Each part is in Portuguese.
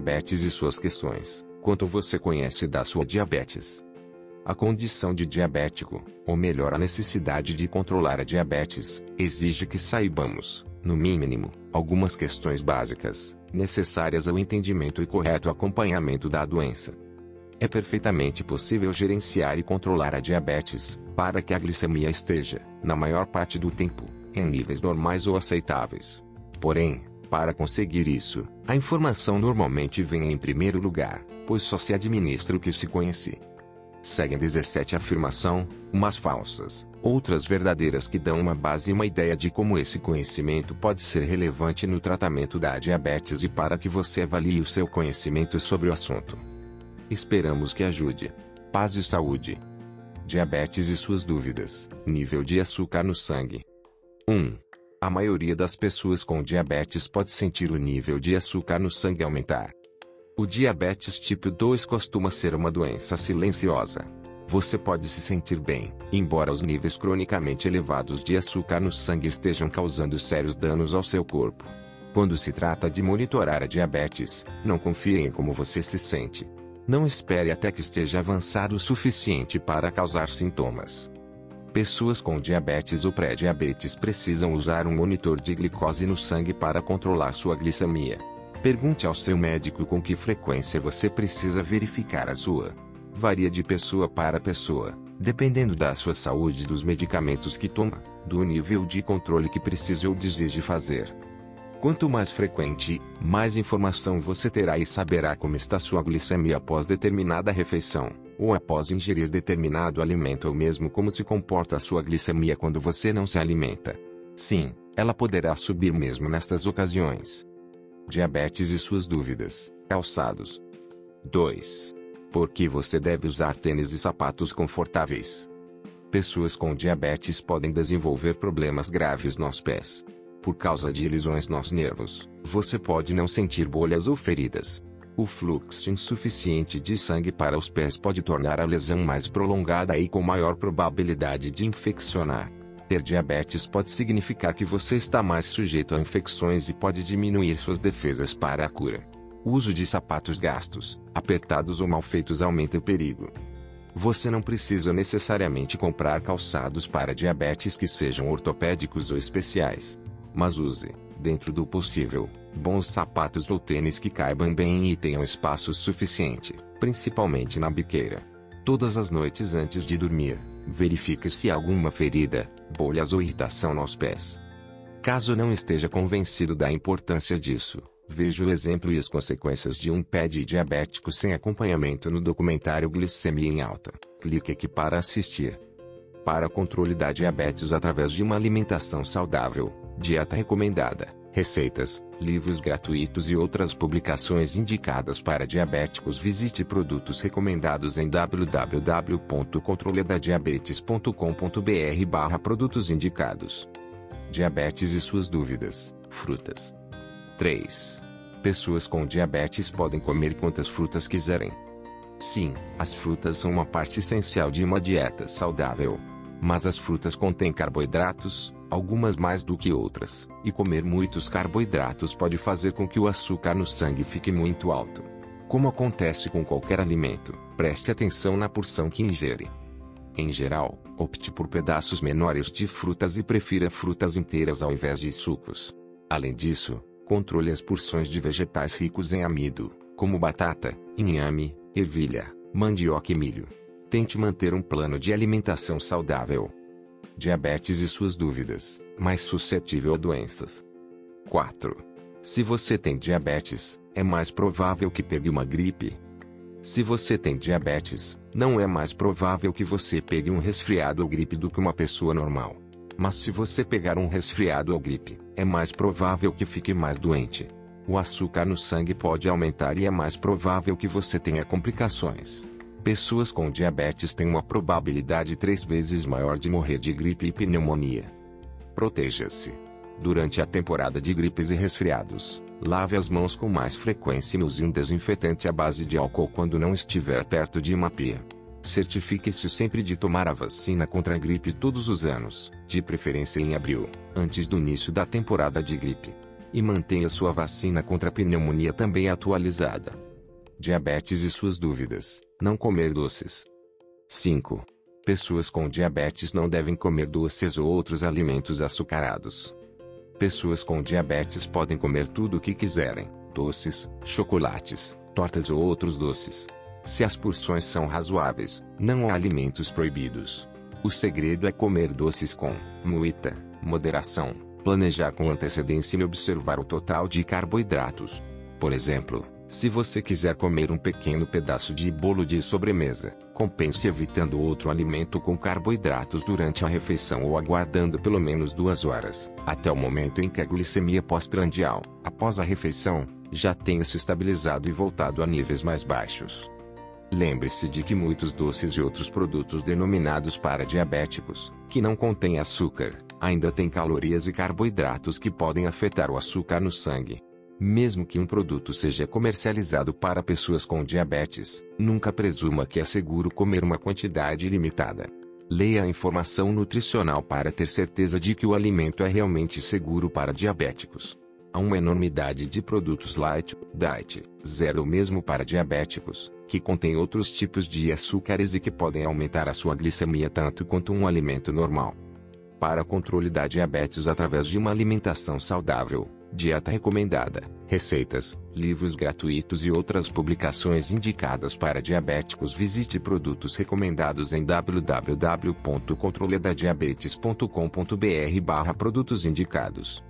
Diabetes e suas questões. Quanto você conhece da sua diabetes? A condição de diabético, ou melhor a necessidade de controlar a diabetes, exige que saibamos, no mínimo, algumas questões básicas, necessárias ao entendimento e correto acompanhamento da doença. É perfeitamente possível gerenciar e controlar a diabetes, para que a glicemia esteja, na maior parte do tempo, em níveis normais ou aceitáveis. Porém, para conseguir isso, a informação normalmente vem em primeiro lugar, pois só se administra o que se conhece. Seguem 17 afirmação, umas falsas, outras verdadeiras que dão uma base e uma ideia de como esse conhecimento pode ser relevante no tratamento da diabetes e para que você avalie o seu conhecimento sobre o assunto. Esperamos que ajude. Paz e saúde. Diabetes e suas dúvidas. Nível de açúcar no sangue. 1. A maioria das pessoas com diabetes pode sentir o nível de açúcar no sangue aumentar. O diabetes tipo 2 costuma ser uma doença silenciosa. Você pode se sentir bem, embora os níveis cronicamente elevados de açúcar no sangue estejam causando sérios danos ao seu corpo. Quando se trata de monitorar a diabetes, não confie em como você se sente. Não espere até que esteja avançado o suficiente para causar sintomas. Pessoas com diabetes ou pré-diabetes precisam usar um monitor de glicose no sangue para controlar sua glicemia. Pergunte ao seu médico com que frequência você precisa verificar a sua. Varia de pessoa para pessoa, dependendo da sua saúde dos medicamentos que toma, do nível de controle que precisa ou deseje fazer. Quanto mais frequente, mais informação você terá e saberá como está sua glicemia após determinada refeição ou após ingerir determinado alimento ou mesmo como se comporta a sua glicemia quando você não se alimenta. Sim, ela poderá subir mesmo nestas ocasiões. Diabetes e suas dúvidas. Calçados. 2. Por que você deve usar tênis e sapatos confortáveis? Pessoas com diabetes podem desenvolver problemas graves nos pés. Por causa de lesões nos nervos, você pode não sentir bolhas ou feridas, o fluxo insuficiente de sangue para os pés pode tornar a lesão mais prolongada e com maior probabilidade de infeccionar. Ter diabetes pode significar que você está mais sujeito a infecções e pode diminuir suas defesas para a cura. O uso de sapatos gastos, apertados ou mal feitos aumenta o perigo. Você não precisa necessariamente comprar calçados para diabetes que sejam ortopédicos ou especiais. Mas use, dentro do possível, Bons sapatos ou tênis que caibam bem e tenham espaço suficiente, principalmente na biqueira. Todas as noites antes de dormir, verifique se há alguma ferida, bolhas ou irritação nos pés. Caso não esteja convencido da importância disso, veja o exemplo e as consequências de um pé de diabético sem acompanhamento no documentário Glicemia em Alta. Clique aqui para assistir. Para controle da diabetes através de uma alimentação saudável, dieta recomendada receitas, livros gratuitos e outras publicações indicadas para diabéticos. Visite produtos recomendados em www.controledadiabetes.com.br/barra produtos indicados. Diabetes e suas dúvidas. Frutas. 3. Pessoas com diabetes podem comer quantas frutas quiserem. Sim, as frutas são uma parte essencial de uma dieta saudável. Mas as frutas contêm carboidratos, algumas mais do que outras, e comer muitos carboidratos pode fazer com que o açúcar no sangue fique muito alto. Como acontece com qualquer alimento, preste atenção na porção que ingere. Em geral, opte por pedaços menores de frutas e prefira frutas inteiras ao invés de sucos. Além disso, controle as porções de vegetais ricos em amido, como batata, inhame, ervilha, mandioca e milho. Tente manter um plano de alimentação saudável. Diabetes e suas dúvidas, mais suscetível a doenças. 4. Se você tem diabetes, é mais provável que pegue uma gripe. Se você tem diabetes, não é mais provável que você pegue um resfriado ou gripe do que uma pessoa normal. Mas se você pegar um resfriado ou gripe, é mais provável que fique mais doente. O açúcar no sangue pode aumentar e é mais provável que você tenha complicações. Pessoas com diabetes têm uma probabilidade três vezes maior de morrer de gripe e pneumonia. Proteja-se. Durante a temporada de gripes e resfriados, lave as mãos com mais frequência e use um desinfetante à base de álcool quando não estiver perto de uma pia. Certifique-se sempre de tomar a vacina contra a gripe todos os anos, de preferência em abril, antes do início da temporada de gripe. E mantenha sua vacina contra a pneumonia também atualizada. Diabetes e suas dúvidas. Não comer doces. 5. Pessoas com diabetes não devem comer doces ou outros alimentos açucarados. Pessoas com diabetes podem comer tudo o que quiserem: doces, chocolates, tortas ou outros doces. Se as porções são razoáveis, não há alimentos proibidos. O segredo é comer doces com muita moderação, planejar com antecedência e observar o total de carboidratos. Por exemplo, se você quiser comer um pequeno pedaço de bolo de sobremesa, compense evitando outro alimento com carboidratos durante a refeição ou aguardando pelo menos duas horas, até o momento em que a glicemia pós-prandial, após a refeição, já tenha se estabilizado e voltado a níveis mais baixos. Lembre-se de que muitos doces e outros produtos denominados para diabéticos, que não contêm açúcar, ainda têm calorias e carboidratos que podem afetar o açúcar no sangue. Mesmo que um produto seja comercializado para pessoas com diabetes, nunca presuma que é seguro comer uma quantidade ilimitada. Leia a informação nutricional para ter certeza de que o alimento é realmente seguro para diabéticos. Há uma enormidade de produtos light, diet, zero mesmo para diabéticos, que contém outros tipos de açúcares e que podem aumentar a sua glicemia tanto quanto um alimento normal. Para controle da diabetes através de uma alimentação saudável, dieta recomendada, receitas, livros gratuitos e outras publicações indicadas para diabéticos, visite produtos recomendados em www.controledadiabetes.com.br/barra produtos indicados.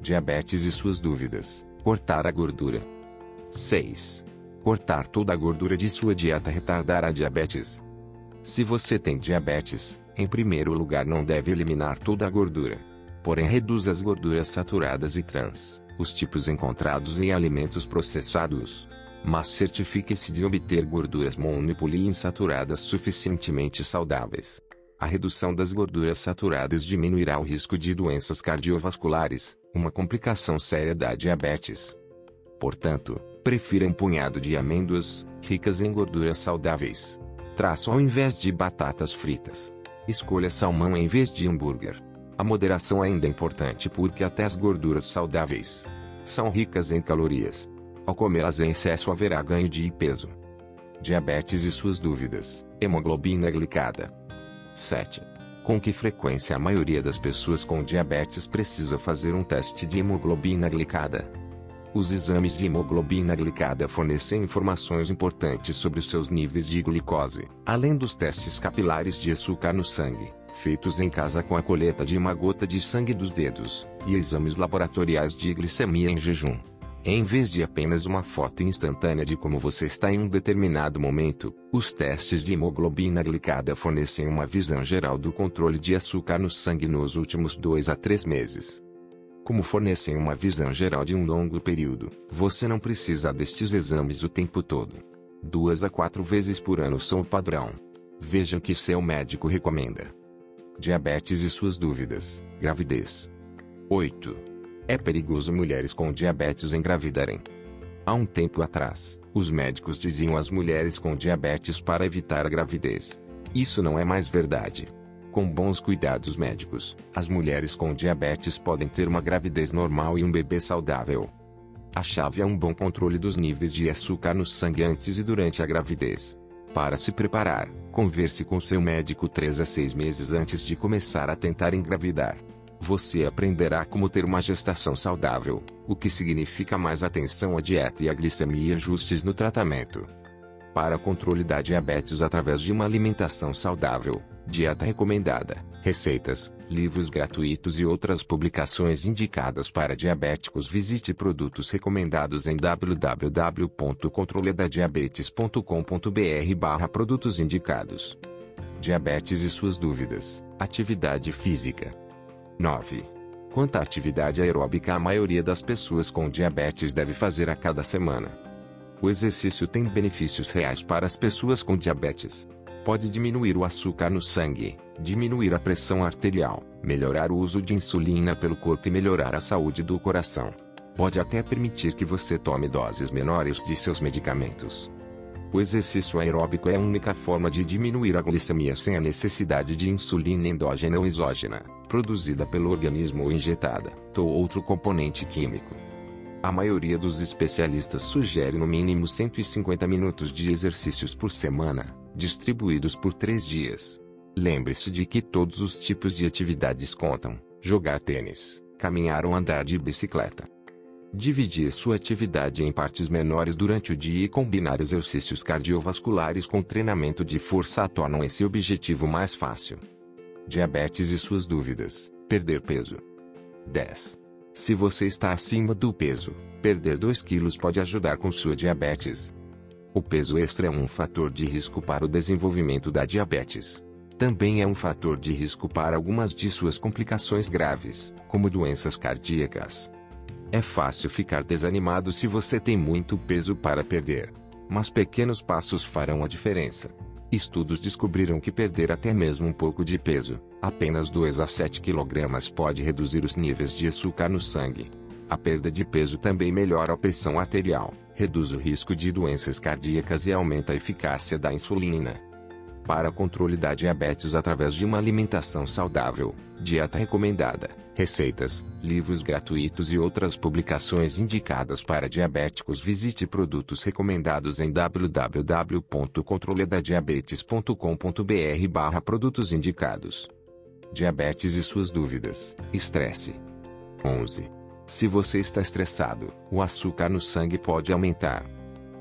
Diabetes e suas dúvidas. Cortar a gordura. 6. Cortar toda a gordura de sua dieta retardará diabetes. Se você tem diabetes, em primeiro lugar não deve eliminar toda a gordura. Porém reduza as gorduras saturadas e trans, os tipos encontrados em alimentos processados. Mas certifique-se de obter gorduras monopoliinsaturadas suficientemente saudáveis. A redução das gorduras saturadas diminuirá o risco de doenças cardiovasculares, uma complicação séria da diabetes. Portanto, Prefira um punhado de amêndoas, ricas em gorduras saudáveis. Traço ao invés de batatas fritas. Escolha salmão em vez de hambúrguer. A moderação ainda é importante porque até as gorduras saudáveis são ricas em calorias. Ao comê-las em excesso haverá ganho de peso. Diabetes e suas dúvidas. Hemoglobina glicada. 7. Com que frequência a maioria das pessoas com diabetes precisa fazer um teste de hemoglobina glicada? Os exames de hemoglobina glicada fornecem informações importantes sobre os seus níveis de glicose, além dos testes capilares de açúcar no sangue, feitos em casa com a coleta de uma gota de sangue dos dedos, e exames laboratoriais de glicemia em jejum. Em vez de apenas uma foto instantânea de como você está em um determinado momento, os testes de hemoglobina glicada fornecem uma visão geral do controle de açúcar no sangue nos últimos 2 a 3 meses como fornecem uma visão geral de um longo período, você não precisa destes exames o tempo todo. Duas a quatro vezes por ano são o padrão. Veja o que seu médico recomenda. Diabetes e suas dúvidas. Gravidez. 8. É perigoso mulheres com diabetes engravidarem. Há um tempo atrás, os médicos diziam às mulheres com diabetes para evitar a gravidez. Isso não é mais verdade. Com bons cuidados médicos, as mulheres com diabetes podem ter uma gravidez normal e um bebê saudável. A chave é um bom controle dos níveis de açúcar no sangue antes e durante a gravidez. Para se preparar, converse com seu médico 3 a 6 meses antes de começar a tentar engravidar. Você aprenderá como ter uma gestação saudável, o que significa mais atenção à dieta e à glicemia ajustes no tratamento. Para controle da diabetes através de uma alimentação saudável, dieta recomendada, receitas, livros gratuitos e outras publicações indicadas para diabéticos. Visite produtos recomendados em www.controledadiabetes.com.br/barra produtos indicados. Diabetes e suas dúvidas. Atividade física. 9. Quanta atividade aeróbica a maioria das pessoas com diabetes deve fazer a cada semana? O exercício tem benefícios reais para as pessoas com diabetes pode diminuir o açúcar no sangue, diminuir a pressão arterial, melhorar o uso de insulina pelo corpo e melhorar a saúde do coração. Pode até permitir que você tome doses menores de seus medicamentos. O exercício aeróbico é a única forma de diminuir a glicemia sem a necessidade de insulina endógena ou exógena. produzida pelo organismo ou injetada, ou outro componente químico. A maioria dos especialistas sugere no mínimo 150 minutos de exercícios por semana, distribuídos por três dias. Lembre-se de que todos os tipos de atividades contam: jogar tênis, caminhar ou andar de bicicleta. Dividir sua atividade em partes menores durante o dia e combinar exercícios cardiovasculares com treinamento de força tornam esse objetivo mais fácil. Diabetes e suas dúvidas. Perder peso. 10. Se você está acima do peso, perder 2 quilos pode ajudar com sua diabetes. O peso extra é um fator de risco para o desenvolvimento da diabetes. Também é um fator de risco para algumas de suas complicações graves, como doenças cardíacas. É fácil ficar desanimado se você tem muito peso para perder. Mas pequenos passos farão a diferença. Estudos descobriram que perder até mesmo um pouco de peso, apenas 2 a 7 kg, pode reduzir os níveis de açúcar no sangue. A perda de peso também melhora a pressão arterial, reduz o risco de doenças cardíacas e aumenta a eficácia da insulina para controle da diabetes através de uma alimentação saudável, dieta recomendada, receitas, livros gratuitos e outras publicações indicadas para diabéticos. Visite produtos recomendados em www.controledadiabetes.com.br/barra produtos indicados. Diabetes e suas dúvidas. Estresse. 11. Se você está estressado, o açúcar no sangue pode aumentar.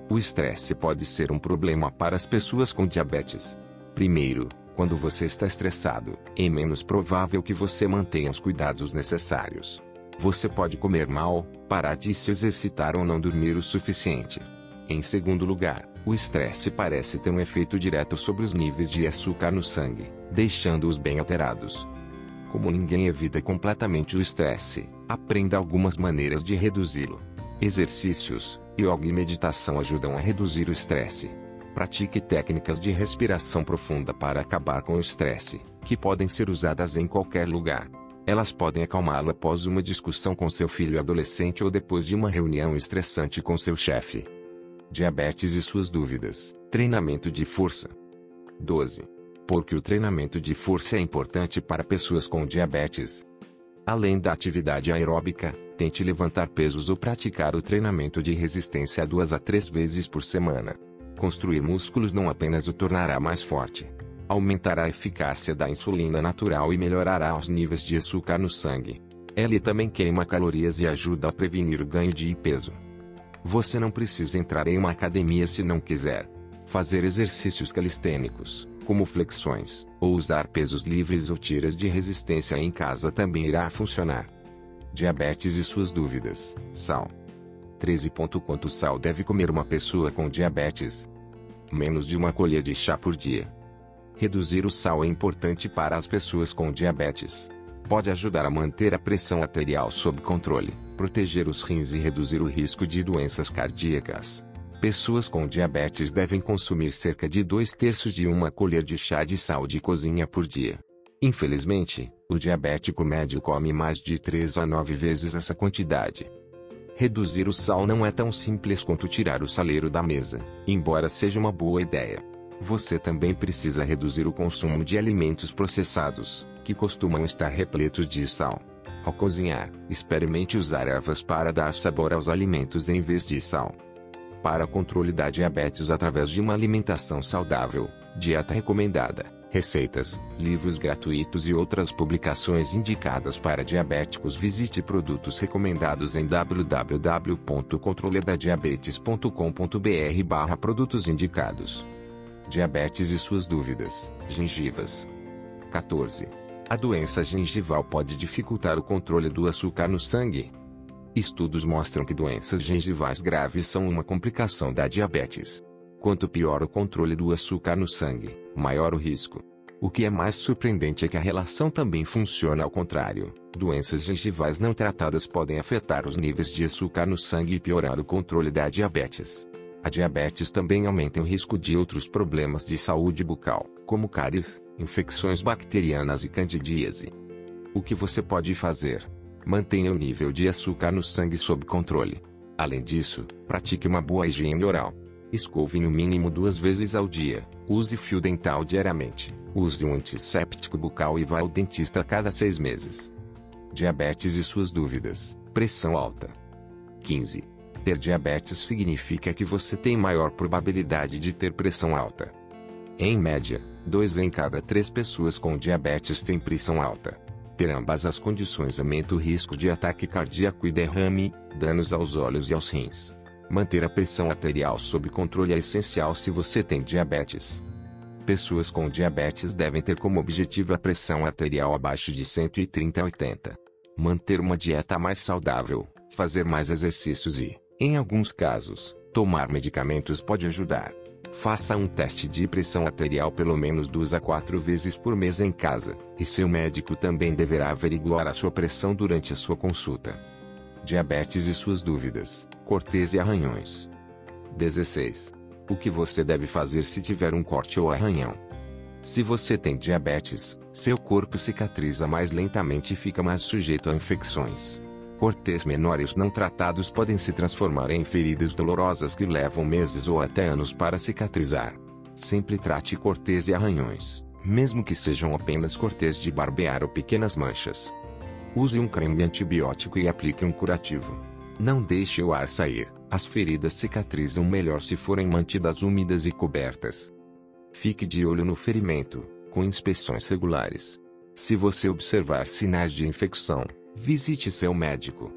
O estresse pode ser um problema para as pessoas com diabetes. Primeiro, quando você está estressado, é menos provável que você mantenha os cuidados necessários. Você pode comer mal, parar de se exercitar ou não dormir o suficiente. Em segundo lugar, o estresse parece ter um efeito direto sobre os níveis de açúcar no sangue, deixando-os bem alterados. Como ninguém evita completamente o estresse, aprenda algumas maneiras de reduzi-lo. Exercícios, yoga e meditação ajudam a reduzir o estresse. Pratique técnicas de respiração profunda para acabar com o estresse, que podem ser usadas em qualquer lugar. Elas podem acalmá-lo após uma discussão com seu filho adolescente ou depois de uma reunião estressante com seu chefe. Diabetes e suas dúvidas. Treinamento de força. 12. Porque o treinamento de força é importante para pessoas com diabetes. Além da atividade aeróbica, tente levantar pesos ou praticar o treinamento de resistência duas a três vezes por semana. Construir músculos não apenas o tornará mais forte, aumentará a eficácia da insulina natural e melhorará os níveis de açúcar no sangue. Ele também queima calorias e ajuda a prevenir o ganho de peso. Você não precisa entrar em uma academia se não quiser. Fazer exercícios calistênicos, como flexões, ou usar pesos livres ou tiras de resistência em casa também irá funcionar. Diabetes e suas dúvidas. Sal. 13. Quanto sal deve comer uma pessoa com diabetes? Menos de uma colher de chá por dia. Reduzir o sal é importante para as pessoas com diabetes. Pode ajudar a manter a pressão arterial sob controle, proteger os rins e reduzir o risco de doenças cardíacas. Pessoas com diabetes devem consumir cerca de dois terços de uma colher de chá de sal de cozinha por dia. Infelizmente, o diabético médio come mais de 3 a 9 vezes essa quantidade. Reduzir o sal não é tão simples quanto tirar o saleiro da mesa, embora seja uma boa ideia. Você também precisa reduzir o consumo de alimentos processados, que costumam estar repletos de sal. Ao cozinhar, experimente usar ervas para dar sabor aos alimentos em vez de sal. Para controle da diabetes através de uma alimentação saudável, dieta recomendada, receitas, livros gratuitos e outras publicações indicadas para diabéticos. Visite produtos recomendados em www.controledadiabetes.com.br/barra produtos indicados. Diabetes e suas dúvidas. Gengivas. 14. A doença gengival pode dificultar o controle do açúcar no sangue. Estudos mostram que doenças gengivais graves são uma complicação da diabetes. Quanto pior o controle do açúcar no sangue, maior o risco. O que é mais surpreendente é que a relação também funciona ao contrário. Doenças gengivais não tratadas podem afetar os níveis de açúcar no sangue e piorar o controle da diabetes. A diabetes também aumenta o risco de outros problemas de saúde bucal, como cáries, infecções bacterianas e candidíase. O que você pode fazer? Mantenha o nível de açúcar no sangue sob controle. Além disso, pratique uma boa higiene oral. Escove no mínimo duas vezes ao dia. Use fio dental diariamente. Use um antisséptico bucal e vá ao dentista a cada seis meses. Diabetes e suas dúvidas. Pressão alta. 15. Ter diabetes significa que você tem maior probabilidade de ter pressão alta. Em média, 2 em cada 3 pessoas com diabetes têm pressão alta. Ter ambas as condições aumenta o risco de ataque cardíaco e derrame, danos aos olhos e aos rins. Manter a pressão arterial sob controle é essencial se você tem diabetes. Pessoas com diabetes devem ter como objetivo a pressão arterial abaixo de 130 a 80. Manter uma dieta mais saudável, fazer mais exercícios e, em alguns casos, tomar medicamentos pode ajudar. Faça um teste de pressão arterial pelo menos duas a quatro vezes por mês em casa, e seu médico também deverá averiguar a sua pressão durante a sua consulta. Diabetes e suas dúvidas, cortes e arranhões. 16. O que você deve fazer se tiver um corte ou arranhão? Se você tem diabetes, seu corpo cicatriza mais lentamente e fica mais sujeito a infecções. Cortes menores não tratados podem se transformar em feridas dolorosas que levam meses ou até anos para cicatrizar. Sempre trate cortes e arranhões, mesmo que sejam apenas cortes de barbear ou pequenas manchas. Use um creme antibiótico e aplique um curativo. Não deixe o ar sair. As feridas cicatrizam melhor se forem mantidas úmidas e cobertas. Fique de olho no ferimento, com inspeções regulares. Se você observar sinais de infecção, visite seu médico.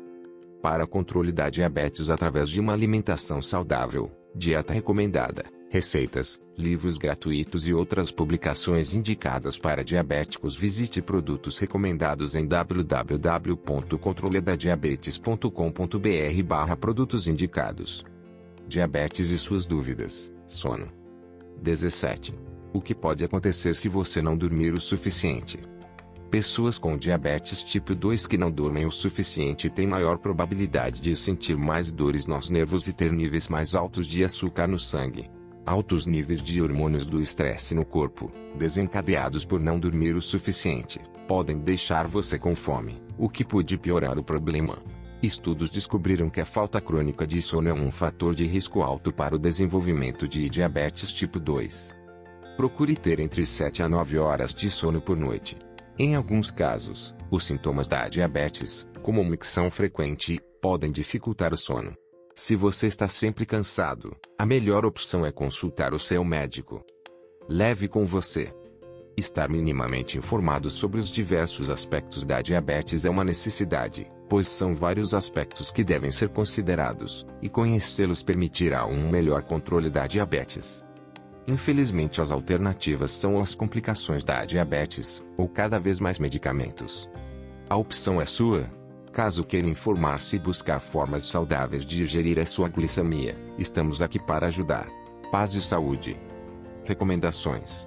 Para controle da diabetes através de uma alimentação saudável, dieta recomendada receitas, livros gratuitos e outras publicações indicadas para diabéticos. Visite produtos recomendados em www.controledadiabetes.com.br barra produtos indicados. Diabetes e suas dúvidas, sono. 17. O que pode acontecer se você não dormir o suficiente? Pessoas com diabetes tipo 2 que não dormem o suficiente têm maior probabilidade de sentir mais dores nos nervos e ter níveis mais altos de açúcar no sangue altos níveis de hormônios do estresse no corpo, desencadeados por não dormir o suficiente, podem deixar você com fome, o que pode piorar o problema. Estudos descobriram que a falta crônica de sono é um fator de risco alto para o desenvolvimento de diabetes tipo 2. Procure ter entre 7 a 9 horas de sono por noite. Em alguns casos, os sintomas da diabetes, como micção frequente, podem dificultar o sono. Se você está sempre cansado, a melhor opção é consultar o seu médico. Leve com você. Estar minimamente informado sobre os diversos aspectos da diabetes é uma necessidade, pois são vários aspectos que devem ser considerados, e conhecê-los permitirá um melhor controle da diabetes. Infelizmente, as alternativas são as complicações da diabetes, ou cada vez mais medicamentos. A opção é sua, Caso queira informar-se e buscar formas saudáveis de gerir a sua glicemia, estamos aqui para ajudar. Paz e saúde. Recomendações: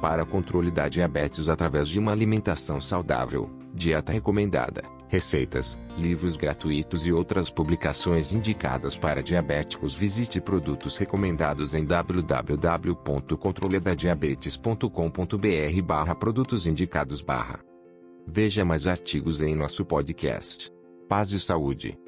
Para controle da diabetes através de uma alimentação saudável, dieta recomendada, receitas, livros gratuitos e outras publicações indicadas para diabéticos. Visite produtos recomendados em www.controledadiabetes.com.br/barra produtos indicados barra Veja mais artigos em nosso podcast. Paz e saúde.